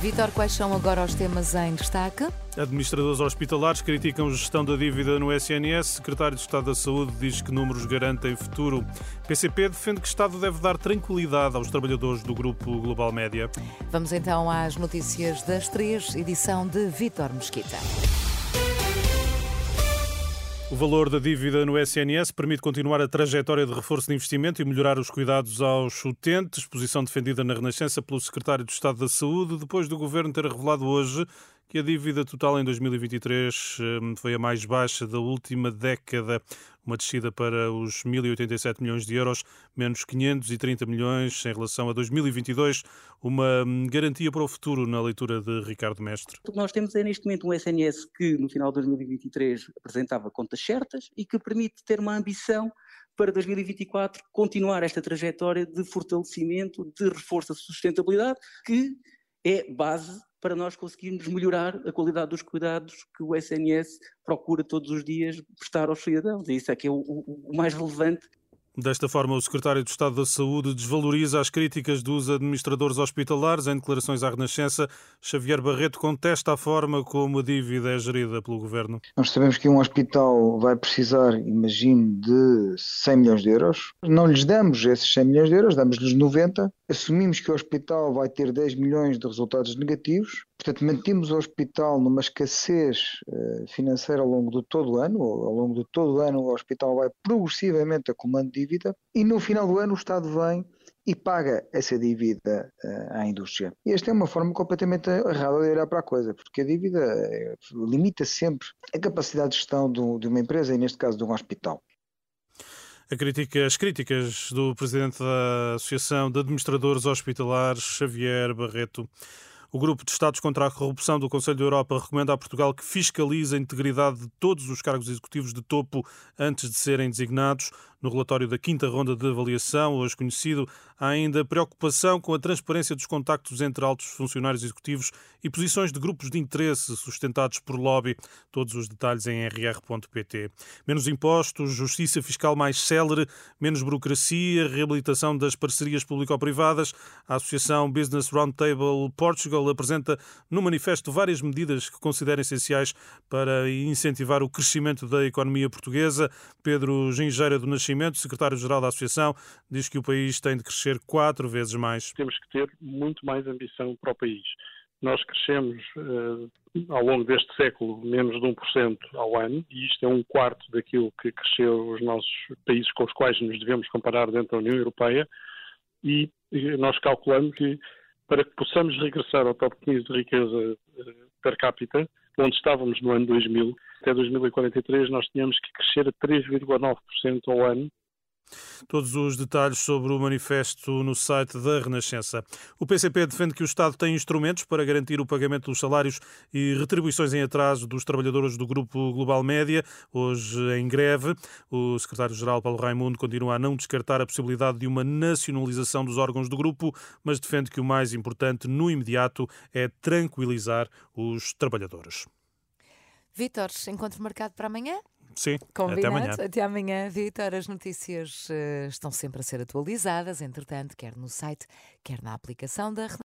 Vitor, quais são agora os temas em destaque? Administradores hospitalares criticam gestão da dívida no SNS. Secretário de Estado da Saúde diz que números garantem futuro. PCP defende que o Estado deve dar tranquilidade aos trabalhadores do Grupo Global Média. Vamos então às notícias das três, edição de Vitor Mesquita. Valor da dívida no SNS permite continuar a trajetória de reforço de investimento e melhorar os cuidados aos utentes, posição defendida na Renascença pelo secretário de Estado da Saúde, depois do governo ter revelado hoje que a dívida total em 2023 hum, foi a mais baixa da última década, uma descida para os 1.087 milhões de euros, menos 530 milhões em relação a 2022, uma hum, garantia para o futuro na leitura de Ricardo Mestre. O que nós temos é neste momento um SNS que no final de 2023 apresentava contas certas e que permite ter uma ambição para 2024 continuar esta trajetória de fortalecimento, de reforço da sustentabilidade, que é base para nós conseguirmos melhorar a qualidade dos cuidados que o SNS procura todos os dias prestar aos cidadãos. E isso é que é o, o, o mais relevante Desta forma, o secretário de Estado da Saúde desvaloriza as críticas dos administradores hospitalares. Em declarações à Renascença, Xavier Barreto contesta a forma como a dívida é gerida pelo governo. Nós sabemos que um hospital vai precisar, imagino, de 100 milhões de euros. Não lhes damos esses 100 milhões de euros, damos-lhes 90. Assumimos que o hospital vai ter 10 milhões de resultados negativos. Portanto, mantemos o hospital numa escassez uh, financeira ao longo de todo o ano. Ao longo de todo o ano, o hospital vai progressivamente acumulando dívida e no final do ano o Estado vem e paga essa dívida uh, à indústria. E esta é uma forma completamente errada de olhar para a coisa, porque a dívida uh, limita sempre a capacidade de gestão de uma empresa e, neste caso, de um hospital. Crítica, as críticas do presidente da Associação de Administradores Hospitalares, Xavier Barreto. O Grupo de Estados contra a Corrupção do Conselho da Europa recomenda a Portugal que fiscalize a integridade de todos os cargos executivos de topo antes de serem designados. No relatório da quinta ronda de avaliação, hoje conhecido, há ainda preocupação com a transparência dos contactos entre altos funcionários executivos e posições de grupos de interesse sustentados por lobby. Todos os detalhes em rr.pt. Menos impostos, justiça fiscal mais célere, menos burocracia, reabilitação das parcerias público-privadas. A Associação Business Roundtable Portugal apresenta no manifesto várias medidas que considera essenciais para incentivar o crescimento da economia portuguesa. Pedro Gingeira do Nascimento O secretário-geral da Associação diz que o país tem de crescer quatro vezes mais. Temos que ter muito mais ambição para o país. Nós crescemos uh, ao longo deste século menos de 1% ao ano, e isto é um quarto daquilo que cresceu os nossos países com os quais nos devemos comparar dentro da União Europeia, e nós calculamos que para que possamos regressar ao top 15 de riqueza uh, per capita, onde estávamos no ano 2000, até 2043 nós tínhamos que crescer a 3,9% ao ano Todos os detalhes sobre o manifesto no site da Renascença. O PCP defende que o Estado tem instrumentos para garantir o pagamento dos salários e retribuições em atraso dos trabalhadores do Grupo Global Média, hoje em greve. O secretário-geral Paulo Raimundo continua a não descartar a possibilidade de uma nacionalização dos órgãos do grupo, mas defende que o mais importante no imediato é tranquilizar os trabalhadores. Vítor, encontro marcado para amanhã? Sim, Combinado. até amanhã. Até amanhã, Vítor. As notícias uh, estão sempre a ser atualizadas, entretanto, quer no site, quer na aplicação da